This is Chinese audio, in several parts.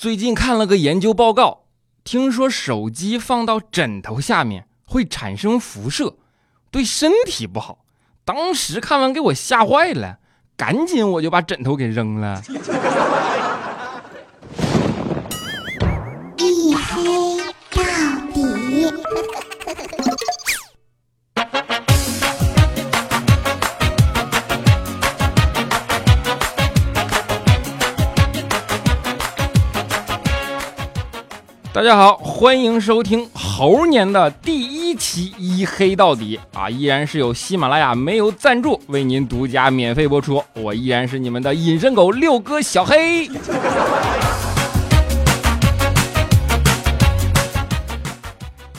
最近看了个研究报告，听说手机放到枕头下面会产生辐射，对身体不好。当时看完给我吓坏了，赶紧我就把枕头给扔了。大家好，欢迎收听猴年的第一期一黑到底啊！依然是由喜马拉雅没有赞助为您独家免费播出，我依然是你们的隐身狗六哥小黑。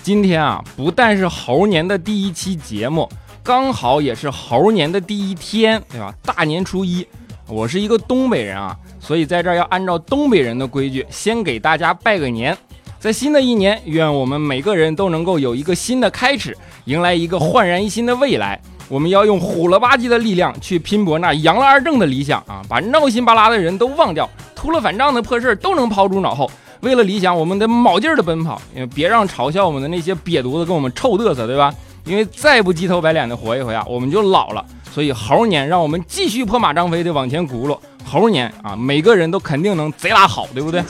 今天啊，不但是猴年的第一期节目，刚好也是猴年的第一天，对吧？大年初一，我是一个东北人啊，所以在这儿要按照东北人的规矩，先给大家拜个年。在新的一年，愿我们每个人都能够有一个新的开始，迎来一个焕然一新的未来。我们要用虎了吧唧的力量去拼搏那扬了二正的理想啊！把闹心巴拉的人都忘掉，秃了反账的破事儿都能抛诸脑后。为了理想，我们得卯劲儿的奔跑，因为别让嘲笑我们的那些瘪犊子跟我们臭嘚瑟，对吧？因为再不鸡头白脸的活一回啊，我们就老了。所以猴年，让我们继续破马张飞的往前轱辘。猴年啊，每个人都肯定能贼拉好，对不对？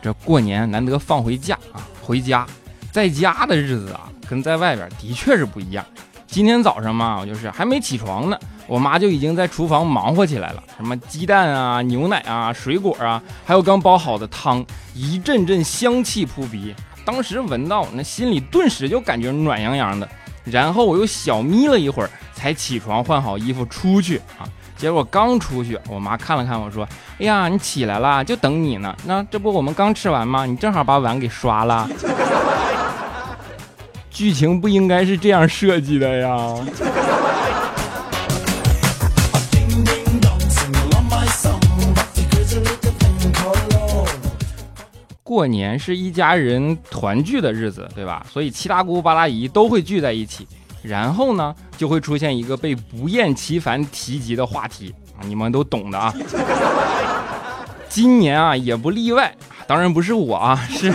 这过年难得放回假啊，回家，在家的日子啊，跟在外边的确是不一样。今天早上嘛，我就是还没起床呢，我妈就已经在厨房忙活起来了，什么鸡蛋啊、牛奶啊、水果啊，还有刚煲好的汤，一阵阵香气扑鼻。当时闻到，那心里顿时就感觉暖洋洋的。然后我又小眯了一会儿，才起床换好衣服出去啊。结果刚出去，我妈看了看我说：“哎呀，你起来了，就等你呢。那这不我们刚吃完吗？你正好把碗给刷了。剧情不应该是这样设计的呀。”过年是一家人团聚的日子，对吧？所以七大姑八大姨都会聚在一起。然后呢，就会出现一个被不厌其烦提及的话题啊，你们都懂的啊。今年啊也不例外，当然不是我啊，是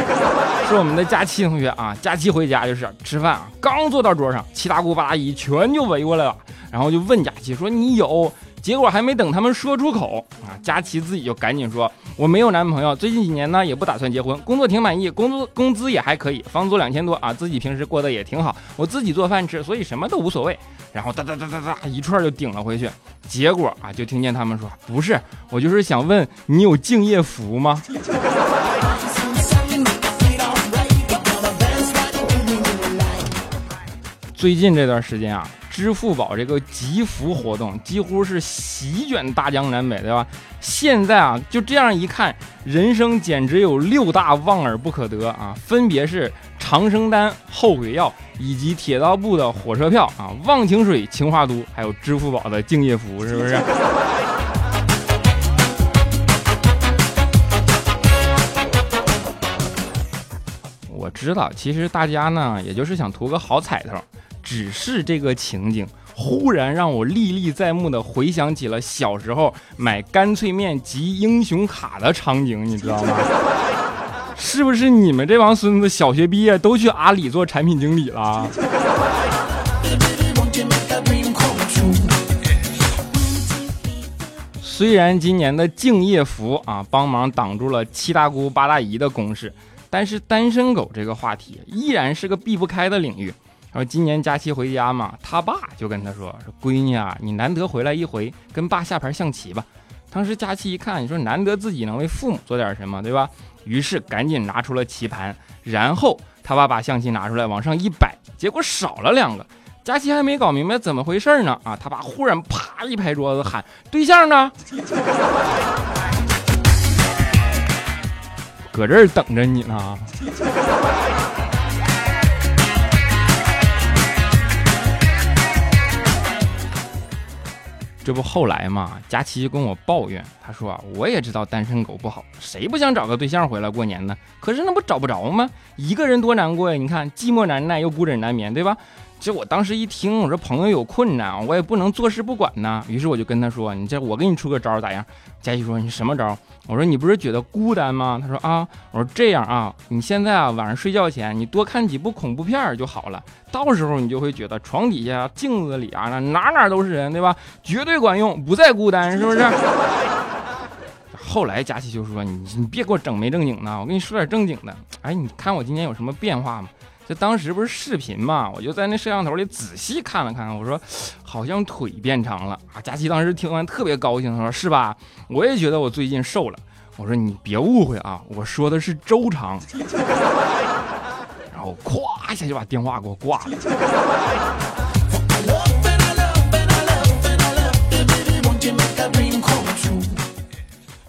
是我们的假期同学啊。假期回家就是吃饭啊，刚坐到桌上，七大姑八大姨全就围过来了，然后就问假期说：“你有？”结果还没等他们说出口啊，佳琪自己就赶紧说：“我没有男朋友，最近几年呢也不打算结婚，工作挺满意，工资工资也还可以，房租两千多啊，自己平时过得也挺好，我自己做饭吃，所以什么都无所谓。”然后哒哒哒哒哒一串就顶了回去。结果啊，就听见他们说：“不是，我就是想问你有敬业福吗？” 最近这段时间啊。支付宝这个集福活动几乎是席卷大江南北，对吧？现在啊，就这样一看，人生简直有六大望而不可得啊，分别是长生丹、后悔药，以及铁道部的火车票啊，忘情水、情话都，还有支付宝的敬业福，是不是？我知道，其实大家呢，也就是想图个好彩头。只是这个情景，忽然让我历历在目的回想起了小时候买干脆面集英雄卡的场景，你知道吗？是不是你们这帮孙子小学毕业都去阿里做产品经理了？虽然今年的敬业福啊帮忙挡住了七大姑八大姨的攻势，但是单身狗这个话题依然是个避不开的领域。然后今年假期回家嘛，他爸就跟他说：“说闺女啊，你难得回来一回，跟爸下盘象棋吧。”当时佳期一看，你说难得自己能为父母做点什么，对吧？于是赶紧拿出了棋盘，然后他爸把象棋拿出来往上一摆，结果少了两个。佳期还没搞明白怎么回事呢，啊，他爸忽然啪一拍桌子喊：“对象呢？搁这儿等着你呢。”这不后来嘛，佳琪就跟我抱怨，他说啊，我也知道单身狗不好，谁不想找个对象回来过年呢？可是那不找不着吗？一个人多难过呀！你看，寂寞难耐又孤枕难眠，对吧？这我当时一听，我说朋友有困难，我也不能坐视不管呐。于是我就跟他说：“你这我给你出个招咋样？”佳琪说：“你什么招？”我说：“你不是觉得孤单吗？”他说：“啊。”我说：“这样啊，你现在啊晚上睡觉前你多看几部恐怖片就好了，到时候你就会觉得床底下、镜子里啊那哪哪都是人，对吧？绝对管用，不再孤单，是不是？”后来佳琪就说：“你你别给我整没正经的，我跟你说点正经的。哎，你看我今天有什么变化吗？”这当时不是视频嘛，我就在那摄像头里仔细看了看，我说好像腿变长了啊。佳琪当时听完特别高兴，他说是吧？我也觉得我最近瘦了。我说你别误会啊，我说的是周长。然后咵一下就把电话给我挂了。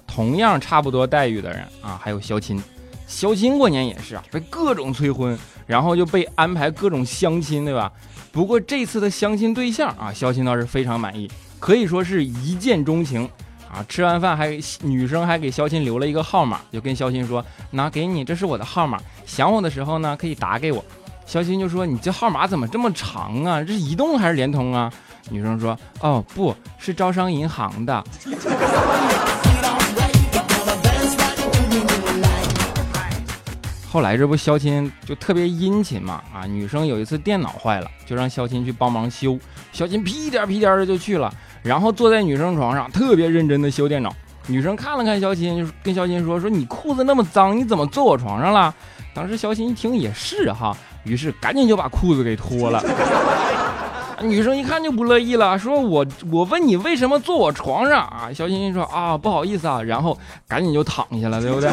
同样差不多待遇的人啊，还有肖钦。肖钦过年也是啊，被各种催婚。然后就被安排各种相亲，对吧？不过这次的相亲对象啊，肖钦倒是非常满意，可以说是一见钟情啊。吃完饭还女生还给肖钦留了一个号码，就跟肖钦说：“拿给你，这是我的号码，想我的时候呢可以打给我。”肖钦就说：“你这号码怎么这么长啊？这是移动还是联通啊？”女生说：“哦，不是招商银行的。”后来这不肖钦就特别殷勤嘛啊，女生有一次电脑坏了，就让肖钦去帮忙修。肖钦屁颠屁颠的就去了，然后坐在女生床上，特别认真的修电脑。女生看了看肖钦，就跟肖钦说：“说你裤子那么脏，你怎么坐我床上了？”当时肖钦一听也是哈，于是赶紧就把裤子给脱了。女生一看就不乐意了，说我我问你为什么坐我床上啊？肖钦说啊不好意思啊，然后赶紧就躺下了，对不对？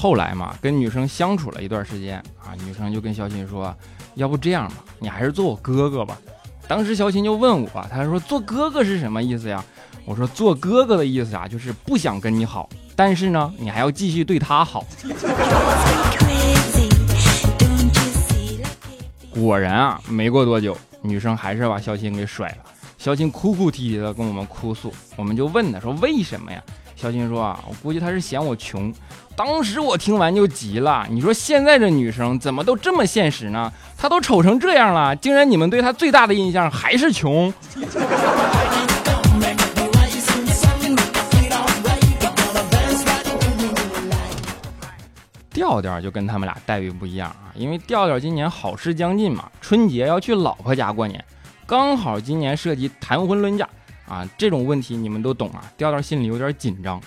后来嘛，跟女生相处了一段时间啊，女生就跟肖钦说：“要不这样吧，你还是做我哥哥吧。”当时肖钦就问我，他说：“做哥哥是什么意思呀？”我说：“做哥哥的意思啊，就是不想跟你好，但是呢，你还要继续对他好。”果然啊，没过多久，女生还是把肖钦给甩了。肖钦哭哭啼啼的跟我们哭诉，我们就问他说：“为什么呀？”小新说：“啊，我估计他是嫌我穷。”当时我听完就急了，你说现在这女生怎么都这么现实呢？她都丑成这样了，竟然你们对她最大的印象还是穷。调调就跟他们俩待遇不一样啊，因为调调今年好事将近嘛，春节要去老婆家过年。刚好今年涉及谈婚论嫁啊，这种问题你们都懂啊。调调心里有点紧张，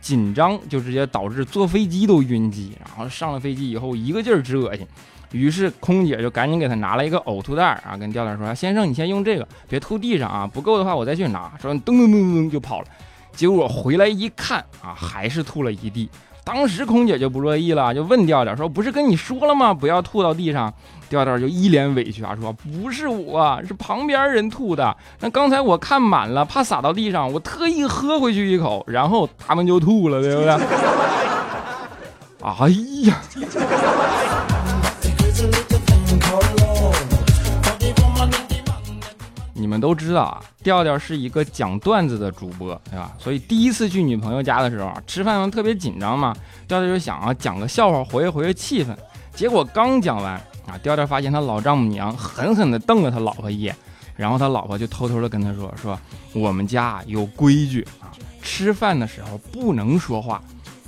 紧张就直接导致坐飞机都晕机，然后上了飞机以后一个劲儿直恶心。于是空姐就赶紧给他拿了一个呕吐袋啊，跟调调说：“先生，你先用这个，别吐地上啊，不够的话我再去拿。”说噔噔噔噔就跑了。结果回来一看啊，还是吐了一地。当时空姐就不乐意了，就问调调说：“不是跟你说了吗？不要吐到地上。”调调就一脸委屈啊，说：“不是我，是旁边人吐的。那刚才我看满了，怕洒到地上，我特意喝回去一口，然后他们就吐了，对不对？”哎呀！你们都知道啊，调调是一个讲段子的主播，对吧？所以第一次去女朋友家的时候啊，吃饭特别紧张嘛，调调就想啊，讲个笑话活跃活跃气氛。结果刚讲完啊，调调发现他老丈母娘狠狠地瞪了他老婆一眼，然后他老婆就偷偷的跟他说：“说我们家有规矩啊，吃饭的时候不能说话。”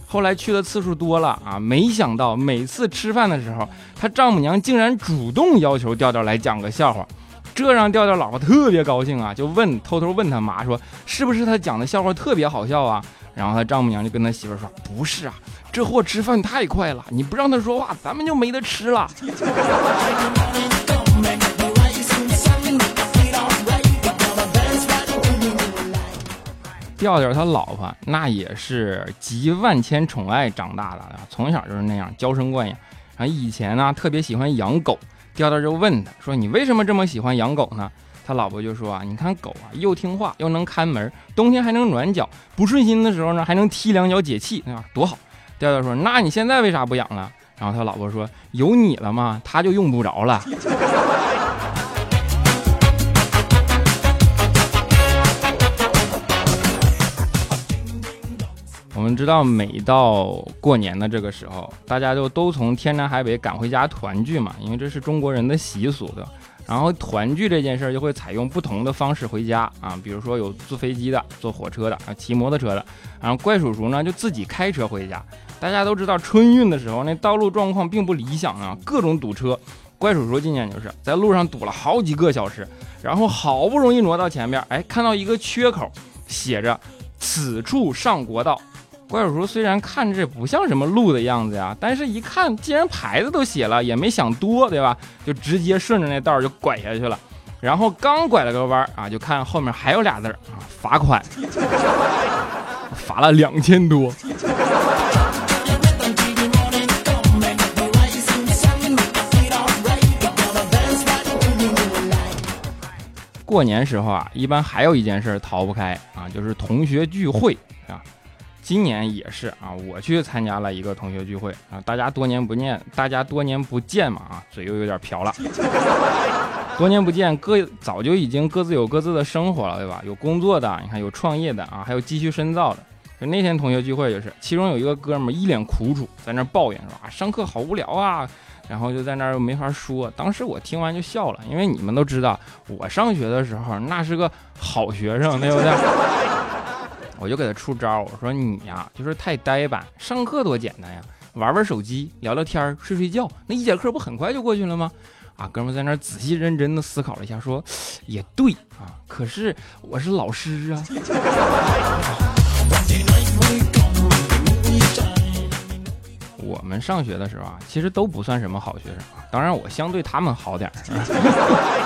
后来去的次数多了啊，没想到每次吃饭的时候，他丈母娘竟然主动要求调调来讲个笑话。这让调调老婆特别高兴啊，就问偷偷问他妈说，是不是他讲的笑话特别好笑啊？然后他丈母娘就跟他媳妇说，不是啊，这货吃饭太快了，你不让他说话，咱们就没得吃了。调调他老婆那也是集万千宠爱长大的，从小就是那样娇生惯养，然后以前呢特别喜欢养狗。调调就问他说：“你为什么这么喜欢养狗呢？”他老婆就说：“啊，你看狗啊，又听话又能看门，冬天还能暖脚，不顺心的时候呢，还能踢两脚解气，对吧？多好。”调调说：“那你现在为啥不养了？”然后他老婆说：“有你了吗？他就用不着了。”我们知道，每到过年的这个时候，大家就都从天南海北赶回家团聚嘛，因为这是中国人的习俗的。然后团聚这件事儿就会采用不同的方式回家啊，比如说有坐飞机的、坐火车的啊、骑摩托车的，然后怪叔叔呢就自己开车回家。大家都知道春运的时候那道路状况并不理想啊，各种堵车。怪叔叔今年就是在路上堵了好几个小时，然后好不容易挪到前边，哎，看到一个缺口，写着“此处上国道”。怪叔叔虽然看着不像什么路的样子呀，但是一看既然牌子都写了，也没想多，对吧？就直接顺着那道就拐下去了。然后刚拐了个弯啊，就看后面还有俩字啊，罚款，罚了两千多。过年时候啊，一般还有一件事逃不开啊，就是同学聚会啊。今年也是啊，我去参加了一个同学聚会啊，大家多年不见，大家多年不见嘛啊，嘴又有点瓢了。多年不见，各早就已经各自有各自的生活了，对吧？有工作的，你看有创业的啊，还有继续深造的。就那天同学聚会就是，其中有一个哥们一脸苦楚，在那抱怨说啊，上课好无聊啊，然后就在那儿又没法说。当时我听完就笑了，因为你们都知道，我上学的时候那是个好学生，对不对？我就给他出招，我说你呀，就是太呆板。上课多简单呀，玩玩手机，聊聊天，睡睡觉，那一节课不很快就过去了吗？啊，哥们在那儿仔细认真的思考了一下，说也对啊，可是我是老师啊。我们上学的时候啊，其实都不算什么好学生，当然我相对他们好点儿。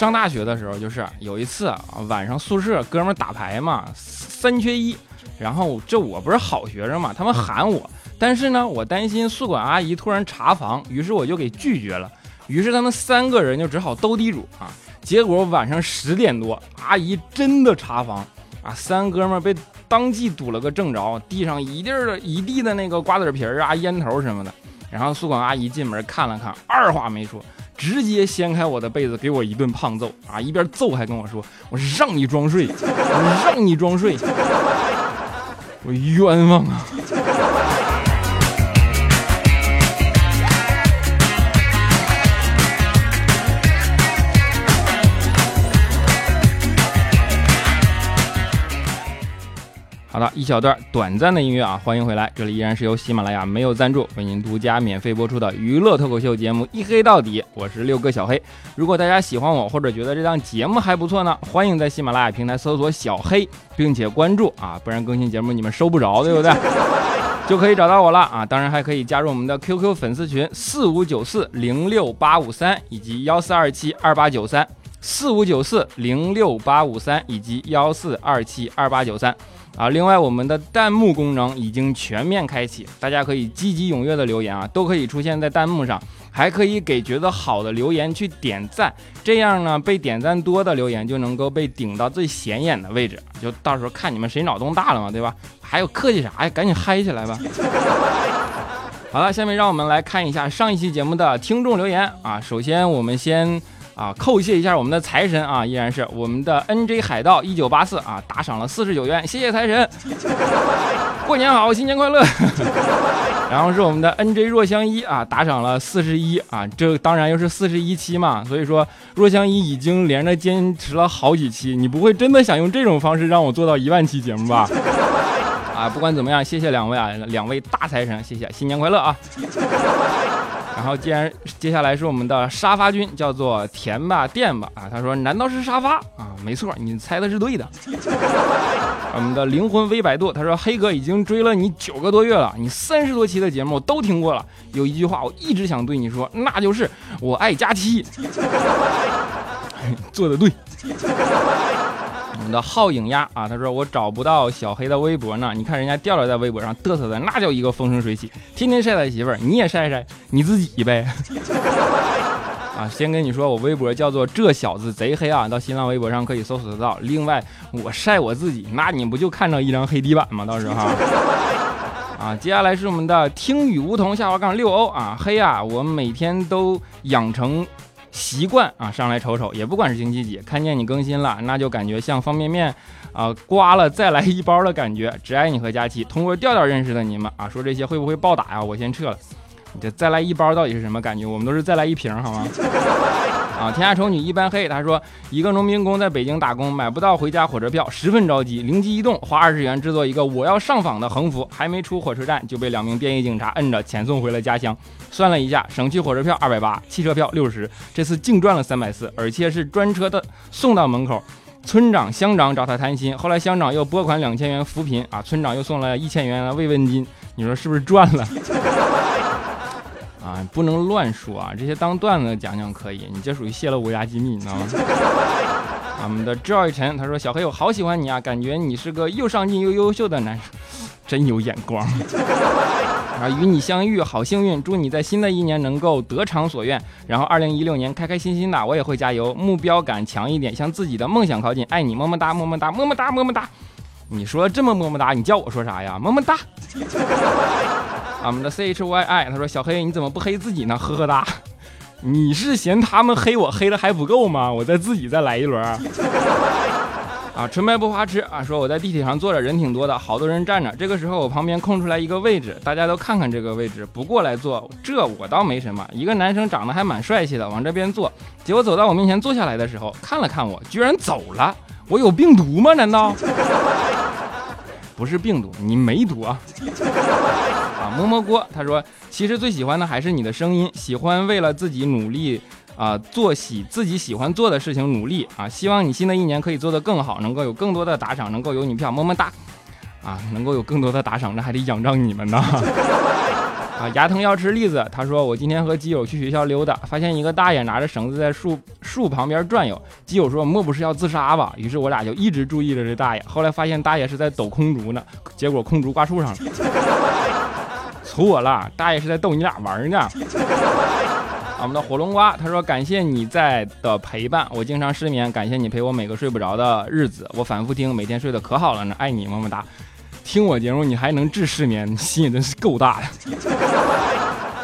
上大学的时候，就是有一次啊，晚上宿舍哥们打牌嘛，三缺一，然后这我不是好学生嘛，他们喊我，但是呢，我担心宿管阿姨突然查房，于是我就给拒绝了，于是他们三个人就只好斗地主啊，结果晚上十点多，阿姨真的查房啊，三哥们被当即堵了个正着，地上一地的一地的那个瓜子皮儿啊、烟头什么的，然后宿管阿姨进门看了看，二话没说。直接掀开我的被子，给我一顿胖揍啊！一边揍还跟我说：“我让你装睡，我让你装睡，我冤枉啊！”好的，一小段短暂的音乐啊，欢迎回来，这里依然是由喜马拉雅没有赞助为您独家免费播出的娱乐脱口秀节目《一黑到底》，我是六哥小黑。如果大家喜欢我或者觉得这档节目还不错呢，欢迎在喜马拉雅平台搜索小黑，并且关注啊，不然更新节目你们收不着，对不对？就可以找到我了啊。当然还可以加入我们的 QQ 粉丝群四五九四零六八五三以及幺四二七二八九三四五九四零六八五三以及幺四二七二八九三。啊，另外我们的弹幕功能已经全面开启，大家可以积极踊跃的留言啊，都可以出现在弹幕上，还可以给觉得好的留言去点赞，这样呢，被点赞多的留言就能够被顶到最显眼的位置，就到时候看你们谁脑洞大了嘛，对吧？还有客气啥呀？赶紧嗨起来吧！好了，下面让我们来看一下上一期节目的听众留言啊，首先我们先。啊，叩谢一下我们的财神啊，依然是我们的 N J 海盗一九八四啊，打赏了四十九元，谢谢财神，过年好，新年快乐。然后是我们的 N J 若香一啊，打赏了四十一啊，这当然又是四十一期嘛，所以说若香一已经连着坚持了好几期，你不会真的想用这种方式让我做到一万期节目吧？啊，不管怎么样，谢谢两位啊，两位大财神，谢谢，新年快乐啊。然后，既然接下来是我们的沙发君，叫做甜吧电吧啊，他说难道是沙发啊？没错，你猜的是对的。我们的灵魂微百度，他说黑哥已经追了你九个多月了，你三十多期的节目都听过了。有一句话我一直想对你说，那就是我爱佳期。做的对。的浩影鸭啊，他说我找不到小黑的微博呢。你看人家调调在微博上嘚瑟的那叫一个风生水起，天天晒他媳妇儿，你也晒晒你自己呗。啊，先跟你说，我微博叫做这小子贼黑啊，到新浪微博上可以搜索得到。另外，我晒我自己，那你不就看着一张黑底板吗？到时候 啊，接下来是我们的听雨梧桐下滑杠六欧啊，黑啊，我每天都养成。习惯啊上来瞅瞅，也不管是星期几，看见你更新了，那就感觉像方便面啊刮了再来一包的感觉。只爱你和佳琪，通过调调认识的你们啊，说这些会不会暴打呀？我先撤了。你这再来一包到底是什么感觉？我们都是再来一瓶，好吗？啊，天下丑女一般黑。他说，一个农民工在北京打工，买不到回家火车票，十分着急，灵机一动，花二十元制作一个我要上访的横幅，还没出火车站就被两名便衣警察摁着遣送回了家乡。算了一下，省去火车票二百八，汽车票六十，这次净赚了三百四，而且是专车的送到门口。村长、乡长找他谈心，后来乡长又拨款两千元扶贫啊，村长又送了一千元的慰问金，你说是不是赚了？啊，不能乱说啊！这些当段子讲讲可以，你这属于泄露国家机密，你知道吗？我们的 Joy 陈他说：“小黑，我好喜欢你啊，感觉你是个又上进又优秀的男生，真有眼光啊！与你相遇好幸运，祝你在新的一年能够得偿所愿，然后二零一六年开开心心的，我也会加油，目标感强一点，向自己的梦想靠近，爱你，么么哒，么么哒，么么哒，么么哒。你说这么么么哒，你叫我说啥呀？么么哒。”我们的 C H Y I 他说：“小黑，你怎么不黑自己呢？呵呵哒，你是嫌他们黑我黑的还不够吗？我再自己再来一轮。”啊，纯白不花痴啊，说我在地铁上坐着，人挺多的，好多人站着。这个时候我旁边空出来一个位置，大家都看看这个位置，不过来坐。这我倒没什么，一个男生长得还蛮帅气的，往这边坐。结果走到我面前坐下来的时候，看了看我，居然走了。我有病毒吗？难道？不是病毒，你没毒啊。啊，摸摸锅，他说，其实最喜欢的还是你的声音，喜欢为了自己努力啊，做喜自己喜欢做的事情努力啊，希望你新的一年可以做得更好，能够有更多的打赏，能够有女票，么么哒，啊，能够有更多的打赏，那还得仰仗你们呢。啊，牙疼要吃栗子。他说：“我今天和基友去学校溜达，发现一个大爷拿着绳子在树树旁边转悠。基友说：‘莫不是要自杀吧？’于是我俩就一直注意着这大爷。后来发现大爷是在抖空竹呢，结果空竹挂树上了。错了，大爷是在逗你俩玩呢。我们的火龙瓜他说：‘感谢你在的陪伴，我经常失眠，感谢你陪我每个睡不着的日子。我反复听，每天睡得可好了呢。爱你，么么哒。’听我节目，你还能治失眠，心也真是够大的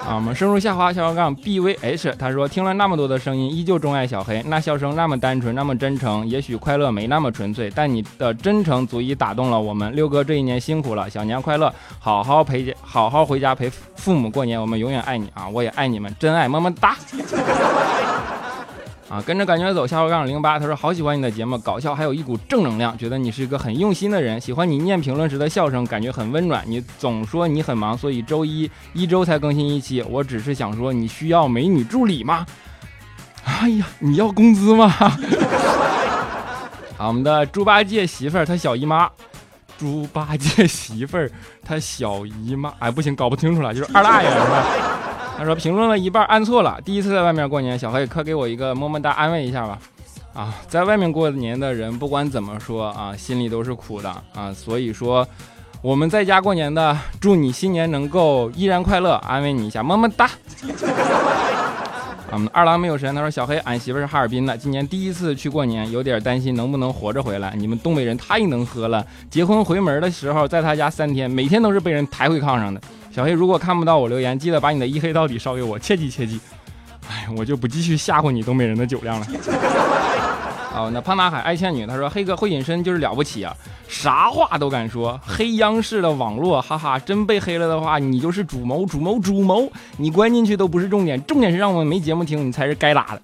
啊！我们深入下滑小杠 B V H，他说听了那么多的声音，依旧钟爱小黑，那笑声那么单纯，那么真诚。也许快乐没那么纯粹，但你的真诚足以打动了我们。六哥这一年辛苦了，小年快乐，好好陪，好好回家陪父母过年，我们永远爱你啊！我也爱你们，真爱，么么哒。啊，跟着感觉走，下回杠零八，他说好喜欢你的节目，搞笑还有一股正能量，觉得你是一个很用心的人，喜欢你念评论时的笑声，感觉很温暖。你总说你很忙，所以周一一周才更新一期。我只是想说，你需要美女助理吗？哎呀，你要工资吗？好，我们的猪八戒媳妇儿，他小姨妈，猪八戒媳妇儿，他小姨妈，哎，不行，搞不清楚了，就是二大爷是吧？他说评论了一半按错了，第一次在外面过年，小黑可给我一个么么哒安慰一下吧。啊，在外面过年的人不管怎么说啊，心里都是苦的啊。所以说我们在家过年的，祝你新年能够依然快乐，安慰你一下，么么哒。我们二郎没有神，他说小黑，俺媳妇是哈尔滨的，今年第一次去过年，有点担心能不能活着回来。你们东北人太能喝了，结婚回门的时候在他家三天，每天都是被人抬回炕上的。小黑，如果看不到我留言，记得把你的一黑到底烧给我，切记切记。哎，我就不继续吓唬你东北人的酒量了。好，那胖大海爱倩女，他说黑哥会隐身就是了不起啊，啥话都敢说。黑央视的网络，哈哈，真被黑了的话，你就是主谋，主谋，主谋。你关进去都不是重点，重点是让我们没节目听，你才是该打的。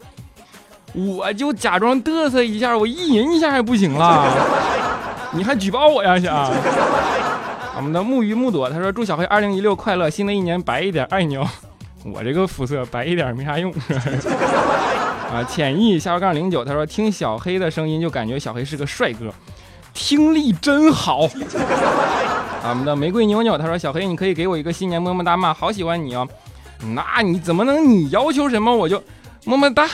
我就假装嘚瑟一下，我意淫一下还不行了？你还举报我呀，想？我们的木鱼木朵他说：“祝小黑二零一六快乐，新的一年白一点，爱你哦。”我这个肤色白一点没啥用。啊，浅意下杠零九他说：“听小黑的声音就感觉小黑是个帅哥，听力真好。”我们的玫瑰妞妞他说：“小黑，你可以给我一个新年么么哒吗？好喜欢你哦。”那你怎么能你要求什么我就么么哒？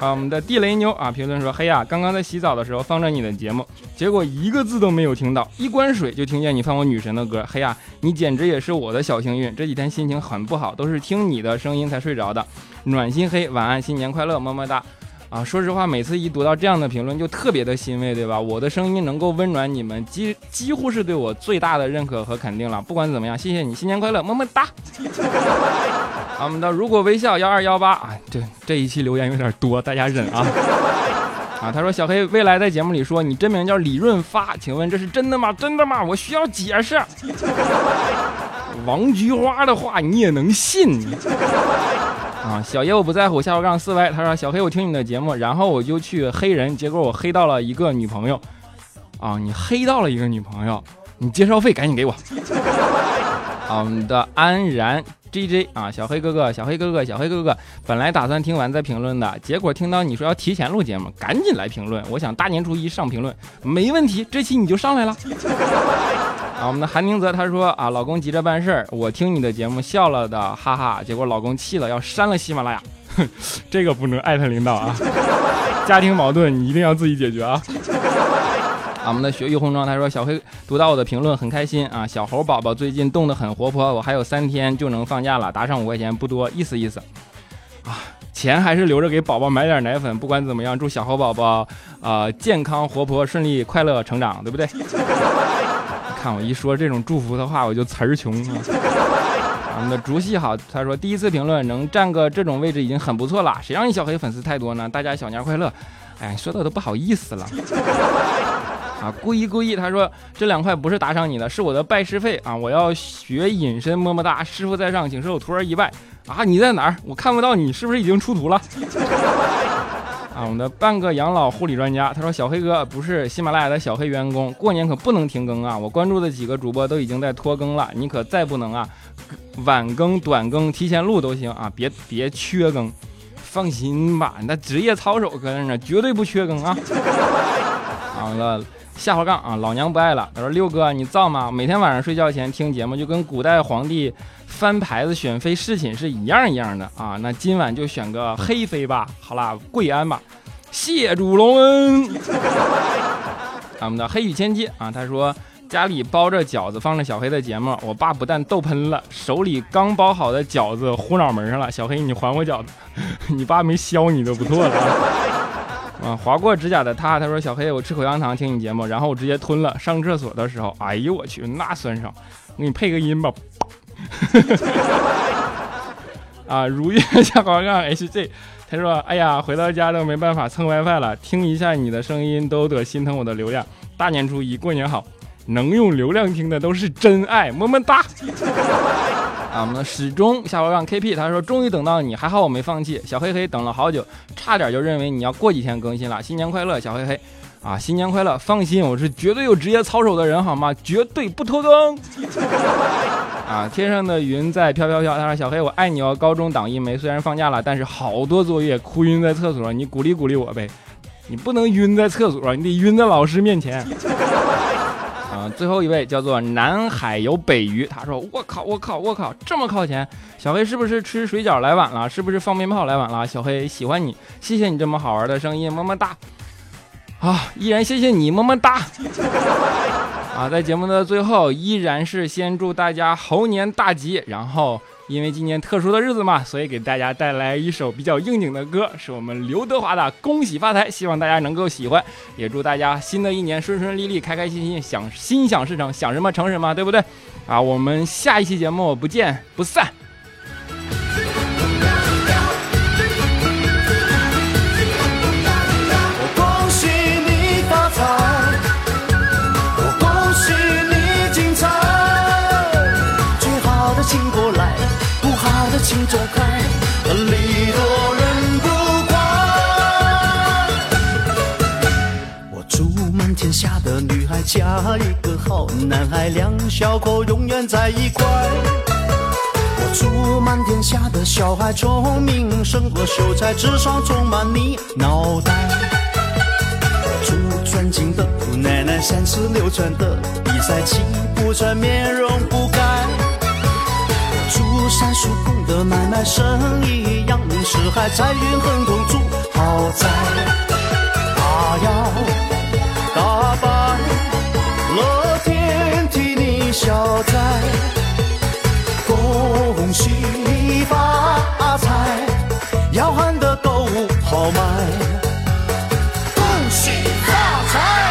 啊，我们的地雷妞啊，评论说：“嘿呀，刚刚在洗澡的时候放着你的节目，结果一个字都没有听到，一关水就听见你放我女神的歌。嘿呀，你简直也是我的小幸运。这几天心情很不好，都是听你的声音才睡着的。暖心黑，晚安，新年快乐，么么哒。啊，说实话，每次一读到这样的评论，就特别的欣慰，对吧？我的声音能够温暖你们，几几乎是对我最大的认可和肯定了。不管怎么样，谢谢你，新年快乐，么么哒。啊，我们的如果微笑幺二幺八啊，这这一期留言有点多，大家忍啊。啊，他说小黑未来在节目里说你真名叫李润发，请问这是真的吗？真的吗？我需要解释。王菊花的话你也能信？啊，小爷我不在乎，下划杠四歪。他说：“小黑，我听你的节目，然后我就去黑人，结果我黑到了一个女朋友。啊，你黑到了一个女朋友，你介绍费赶紧给我。啊，我们的安然 J J 啊，小黑哥哥，小黑哥哥，小黑哥哥，本来打算听完再评论的，结果听到你说要提前录节目，赶紧来评论。我想大年初一上评论没问题，这期你就上来了。”啊，我们的韩宁泽他说啊，老公急着办事儿，我听你的节目笑了的，哈哈。结果老公气了，要删了喜马拉雅，哼，这个不能艾特领导啊。家庭矛盾你一定要自己解决啊。啊，我们的雪域红妆他说，小黑读到我的评论很开心啊，小猴宝宝最近动得很活泼，我还有三天就能放假了，打赏五块钱不多，意思意思。啊，钱还是留着给宝宝买点奶粉，不管怎么样，祝小猴宝宝啊健康活泼顺利快乐成长，对不对？看我一说这种祝福的话，我就词儿穷啊。我们的竹戏好，他说第一次评论能占个这种位置已经很不错了，谁让你小黑粉丝太多呢？大家小年快乐！哎，说的都不好意思了。啊，故意故意，他说这两块不是打赏你的，是我的拜师费啊！我要学隐身，么么哒，师傅在上，请受徒儿一拜啊！你在哪儿？我看不到你，是不是已经出图了？啊，我们的半个养老护理专家，他说：“小黑哥不是喜马拉雅的小黑员工，过年可不能停更啊！我关注的几个主播都已经在拖更了，你可再不能啊，晚更、短更、提前录都行啊，别别缺更。放心吧，那职业操守搁那呢，绝对不缺更啊！好了，下滑杠啊，老娘不爱了。他说：六哥，你造吗？每天晚上睡觉前听节目，就跟古代皇帝。”翻牌子选妃侍寝是一样一样的啊，那今晚就选个黑妃吧。好啦，跪安吧，谢主隆恩。咱们的黑羽千金啊，他说家里包着饺子，放着小黑的节目，我爸不但逗喷了，手里刚包好的饺子糊脑门上了。小黑，你还我饺子，你爸没削你都不错了啊。划过指甲的他，他说小黑，我吃口香糖听你节目，然后我直接吞了。上厕所的时候，哎呦我去，那酸爽，我给你配个音吧。啊，如月下滑杠 HJ，他说：“哎呀，回到家都没办法蹭 WiFi 了，听一下你的声音都得心疼我的流量。大年初一过年好，能用流量听的都是真爱，么么哒。” 啊，我们始终下滑杠 KP，他说：“终于等到你，还好我没放弃。小黑黑等了好久，差点就认为你要过几天更新了。新年快乐，小黑黑。啊，新年快乐！放心，我是绝对有职业操守的人，好吗？绝对不偷更。啊！天上的云在飘飘飘。他说：“小黑，我爱你哦。”高中党一枚，虽然放假了，但是好多作业，哭晕在厕所。你鼓励鼓励我呗。你不能晕在厕所，你得晕在老师面前。最后一位叫做南海有北鱼。他说：“我靠，我靠，我靠，这么靠前！小黑是不是吃水饺来晚了？是不是放鞭炮来晚了？小黑喜欢你，谢谢你这么好玩的声音，么么哒。啊，依然谢谢你，么么哒。”啊，在节目的最后，依然是先祝大家猴年大吉。然后，因为今年特殊的日子嘛，所以给大家带来一首比较应景的歌，是我们刘德华的《恭喜发财》，希望大家能够喜欢。也祝大家新的一年顺顺利利、开开心心，想心想事成，想什么成什么，对不对？啊，我们下一期节目不见不散。下的女孩嫁一个好男孩，两小口永远在一块。我祝满天下的小孩聪明，胜过秀才，智商充满你脑袋。我祝尊敬的姑奶奶三十六转的比赛气不喘，面容不改。我祝三叔公的买卖生意扬名四海，财运亨通，住豪宅，大摇好哉恭喜发财要喊得够豪迈。恭喜发财。